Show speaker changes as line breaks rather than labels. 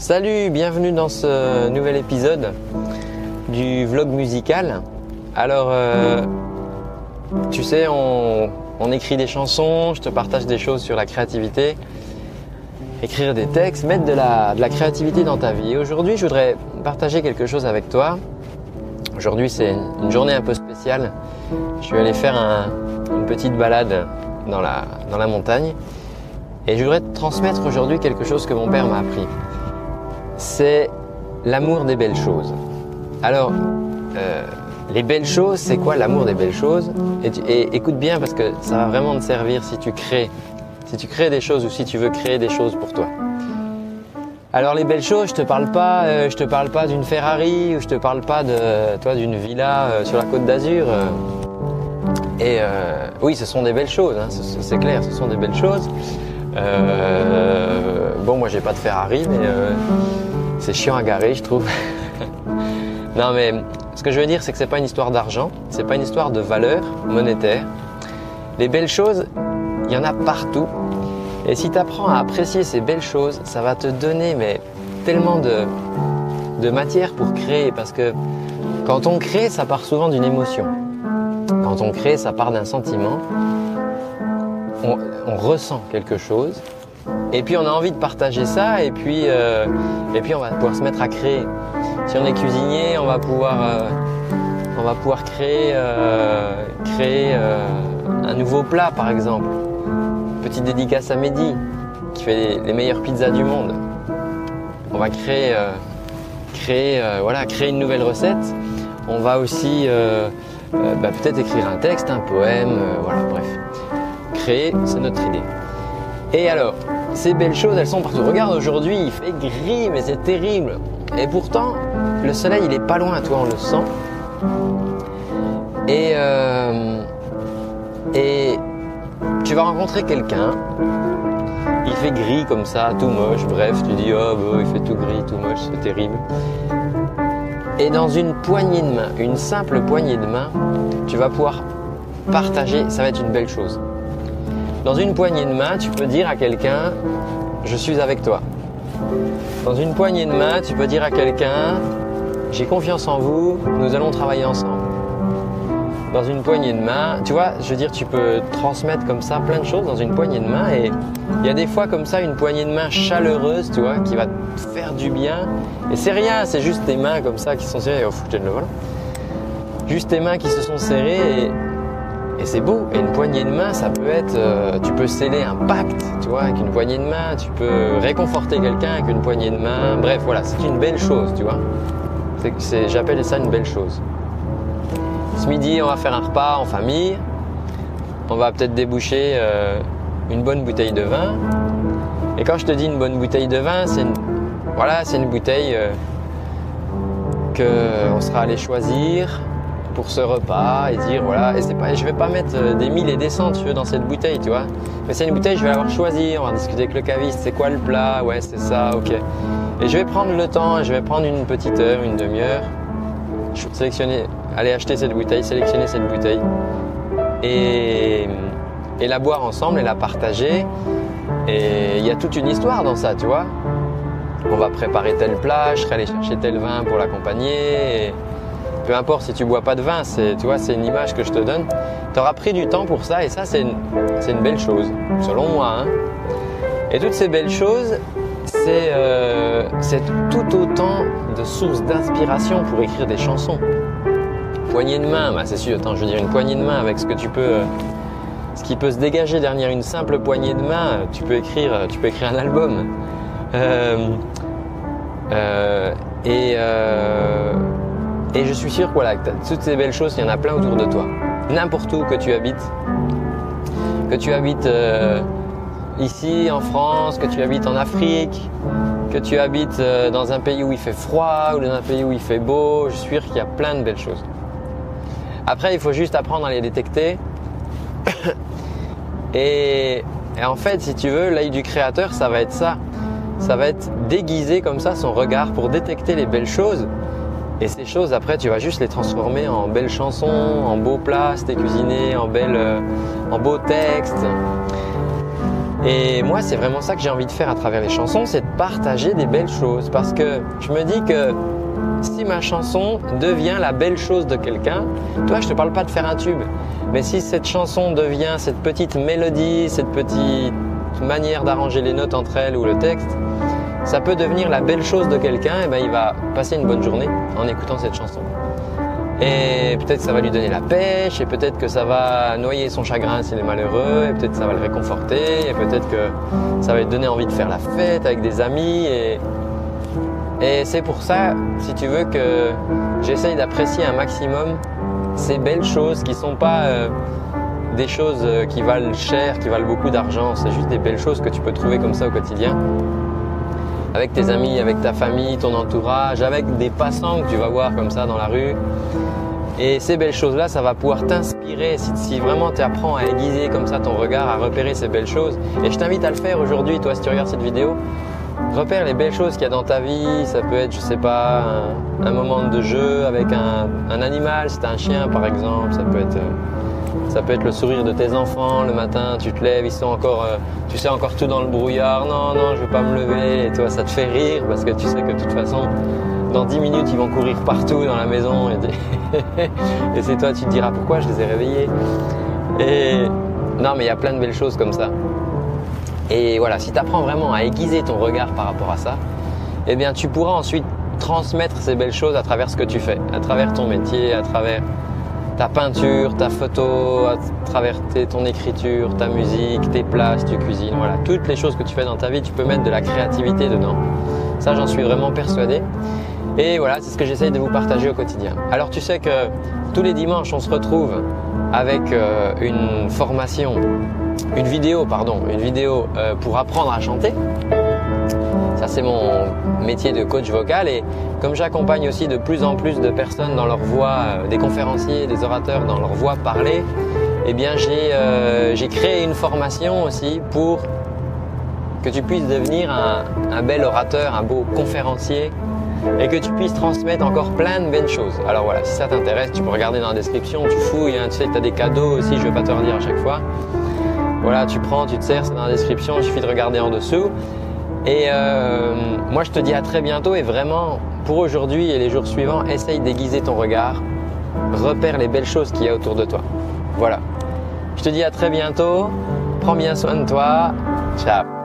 Salut, bienvenue dans ce nouvel épisode du vlog musical. Alors, euh, tu sais, on, écrit des chansons, je te partage des choses sur la créativité, écrire des textes, mettre de la, créativité dans ta vie. Aujourd'hui, je voudrais partager quelque chose avec toi. Aujourd'hui, c'est une journée un peu spéciale. Je suis allé faire une petite balade dans la, dans la montagne. Et je voudrais te transmettre aujourd'hui quelque chose que mon père m'a appris. C'est l'amour des belles choses. Alors, euh, les belles choses, c'est quoi l'amour des belles choses? Et, écoute bien parce que ça va vraiment te servir si tu crées, des choses ou si tu veux créer des choses pour toi. Alors les belles choses, je te parle pas, euh, je te parle pas d'une Ferrari ou je te parle pas de, toi, d'une villa euh, sur la Côte d'Azur. et oui, ce sont des belles choses, hein, c'est clair, ce sont des belles choses. Bon, moi j'ai pas de Ferrari, mais euh, c'est chiant à garer, je trouve. non, mais ce que je veux dire, c'est que c'est pas une histoire d'argent, c'est pas une histoire de valeur monétaire. Les belles choses, il y en a partout. Et si tu apprends à apprécier ces belles choses, ça va te donner mais tellement de, de matière pour créer. Parce que quand on crée, ça part souvent d'une émotion. Quand on crée, ça part d'un sentiment on, ressent quelque chose, et puis on a envie de partager ça, et puis, euh, et puis on va pouvoir se mettre à créer. Si on est cuisinier, on va pouvoir, euh, on va pouvoir créer, euh, créer un nouveau plat, par exemple. Petite dédicace à Mehdi, qui fait les, meilleures pizzas du monde. On va créer, créer, voilà, créer une nouvelle recette. On va aussi bah, peut-être écrire un texte, un poème, voilà, bref créer, c'est notre idée. Et alors, ces belles choses, elles sont partout. Regarde, aujourd'hui, il fait gris, mais c'est terrible. Et pourtant, le soleil, il est pas loin, toi, on le sent. Et, euh, et tu vas rencontrer quelqu'un, il fait gris comme ça, tout moche, bref, tu dis, oh, bah, il fait tout gris, tout moche, c'est terrible. Et dans une poignée de main, une simple poignée de main, tu vas pouvoir partager, ça va être une belle chose. Dans une poignée de main, tu peux dire à quelqu'un Je suis avec toi. Dans une poignée de main, tu peux dire à quelqu'un J'ai confiance en vous, nous allons travailler ensemble. Dans une poignée de main, tu vois, je veux dire, tu peux transmettre comme ça plein de choses dans une poignée de main et il y a des fois comme ça une poignée de main chaleureuse, tu vois, qui va te faire du bien. Et c'est rien, c'est juste tes mains comme ça qui sont serrées. Oh, le vol. Juste tes mains qui se sont serrées et et c'est beau. Et une poignée de main, ça peut être, euh, tu peux sceller un pacte, tu vois, avec une poignée de main. Tu peux réconforter quelqu'un avec une poignée de main. Bref, voilà, c'est une belle chose, tu vois. J'appelle ça une belle chose. Ce midi, on va faire un repas en famille. On va peut-être déboucher euh, une bonne bouteille de vin. Et quand je te dis une bonne bouteille de vin, c'est une, voilà, c'est une bouteille euh, que on sera allé choisir pour ce repas et dire voilà et c'est pas je vais pas mettre euh, des mille et des cents tu veux, dans cette bouteille tu vois. Mais c'est une bouteille je vais l'avoir choisie on va discuter avec le caviste c'est quoi le plat? Ouais c'est ça ok. Et je vais prendre le temps je vais prendre une petite heure une demi-heure. Sélectionner aller acheter cette bouteille sélectionner cette bouteille et, et la boire ensemble et la partager. Et il y a toute une histoire dans ça tu vois. On va préparer tel plat je serai allé chercher tel vin pour l'accompagner peu importe si tu bois pas de vin, c'est, tu vois, c'est une image que je te donne. Tu auras pris du temps pour ça et ça, c'est une, belle chose, selon moi. Hein. Et toutes ces belles choses, euh, c'est, tout autant de sources d'inspiration pour écrire des chansons. Poignée de main, bah c'est sûr, attends, je veux dire une poignée de main avec ce que tu peux. Euh, ce qui peut se dégager derrière une simple poignée de main, tu peux écrire, tu peux écrire un album. Euh, et et je suis sûr que voilà, toutes ces belles choses, il y en a plein autour de toi. N'importe où que tu habites, que tu habites euh, ici en France, que tu habites en Afrique, que tu habites euh, dans un pays où il fait froid ou dans un pays où il fait beau, je suis sûr qu'il y a plein de belles choses. Après, il faut juste apprendre à les détecter. et, et en fait, si tu veux, l'œil du créateur, ça va être ça. Ça va être déguiser comme ça son regard pour détecter les belles choses et ces choses, après, tu vas juste les transformer en belles chansons, en beaux plats, si cuisiné, en, belles, euh, en beaux textes. Et moi, c'est vraiment ça que j'ai envie de faire à travers les chansons, c'est de partager des belles choses. Parce que je me dis que si ma chanson devient la belle chose de quelqu'un, toi, je te parle pas de faire un tube, mais si cette chanson devient cette petite mélodie, cette petite manière d'arranger les notes entre elles ou le texte, ça peut devenir la belle chose de quelqu'un, et ben il va passer une bonne journée en écoutant cette chanson. Et peut-être que ça va lui donner la pêche, et peut-être que ça va noyer son chagrin s'il est malheureux, et peut-être que ça va le réconforter, et peut-être que ça va lui donner envie de faire la fête avec des amis. Et, c'est pour ça, si tu veux, que j'essaye d'apprécier un maximum ces belles choses qui sont pas euh, des choses euh, qui valent cher, qui valent beaucoup d'argent. C'est juste des belles choses que tu peux trouver comme ça au quotidien. Avec tes amis, avec ta famille, ton entourage, avec des passants que tu vas voir comme ça dans la rue. Et ces belles choses-là, ça va pouvoir t'inspirer si, vraiment tu apprends à aiguiser comme ça ton regard, à repérer ces belles choses. Et je t'invite à le faire aujourd'hui, toi, si tu regardes cette vidéo. Repère les belles choses qu'il y a dans ta vie. Ça peut être, je sais pas, un, moment de jeu avec un, animal, si t'as un chien par exemple. Ça peut être, euh, ça peut être le sourire de tes enfants le matin. Tu te lèves, ils sont encore, euh, tu sais encore tout dans le brouillard. Non, non, je vais pas me lever. Et toi, ça te fait rire parce que tu sais que de toute façon, dans 10 minutes, ils vont courir partout dans la maison. Et, et c'est toi, tu te diras pourquoi je les ai réveillés. Et non, mais il y a plein de belles choses comme ça. Et voilà, si tu apprends vraiment à aiguiser ton regard par rapport à ça, eh bien tu pourras ensuite transmettre ces belles choses à travers ce que tu fais, à travers ton métier, à travers ta peinture, ta photo, à travers ton écriture, ta musique, tes plats, si tu cuisines, voilà, toutes les choses que tu fais dans ta vie, tu peux mettre de la créativité dedans. Ça, j'en suis vraiment persuadé. Et voilà, c'est ce que j'essaye de vous partager au quotidien. Alors tu sais que tous les dimanches, on se retrouve avec euh, une formation une vidéo, pardon, une vidéo euh, pour apprendre à chanter. Ça, c'est mon métier de coach vocal et comme j'accompagne aussi de plus en plus de personnes dans leur voix, euh, des conférenciers, des orateurs dans leur voix parlée, eh bien, j'ai euh, créé une formation aussi pour que tu puisses devenir un, un, bel orateur, un beau conférencier et que tu puisses transmettre encore plein de belles choses. Alors voilà, si ça t'intéresse, tu peux regarder dans la description, tu fouilles, hein, tu sais que tu as des cadeaux aussi, je ne vais pas te redire à chaque fois. Voilà, tu prends, tu te sers, c'est dans la description, il suffit de regarder en dessous. Et euh, moi, je te dis à très bientôt et vraiment, pour aujourd'hui et les jours suivants, essaye d'aiguiser ton regard, repère les belles choses qu'il y a autour de toi. Voilà. Je te dis à très bientôt, prends bien soin de toi, ciao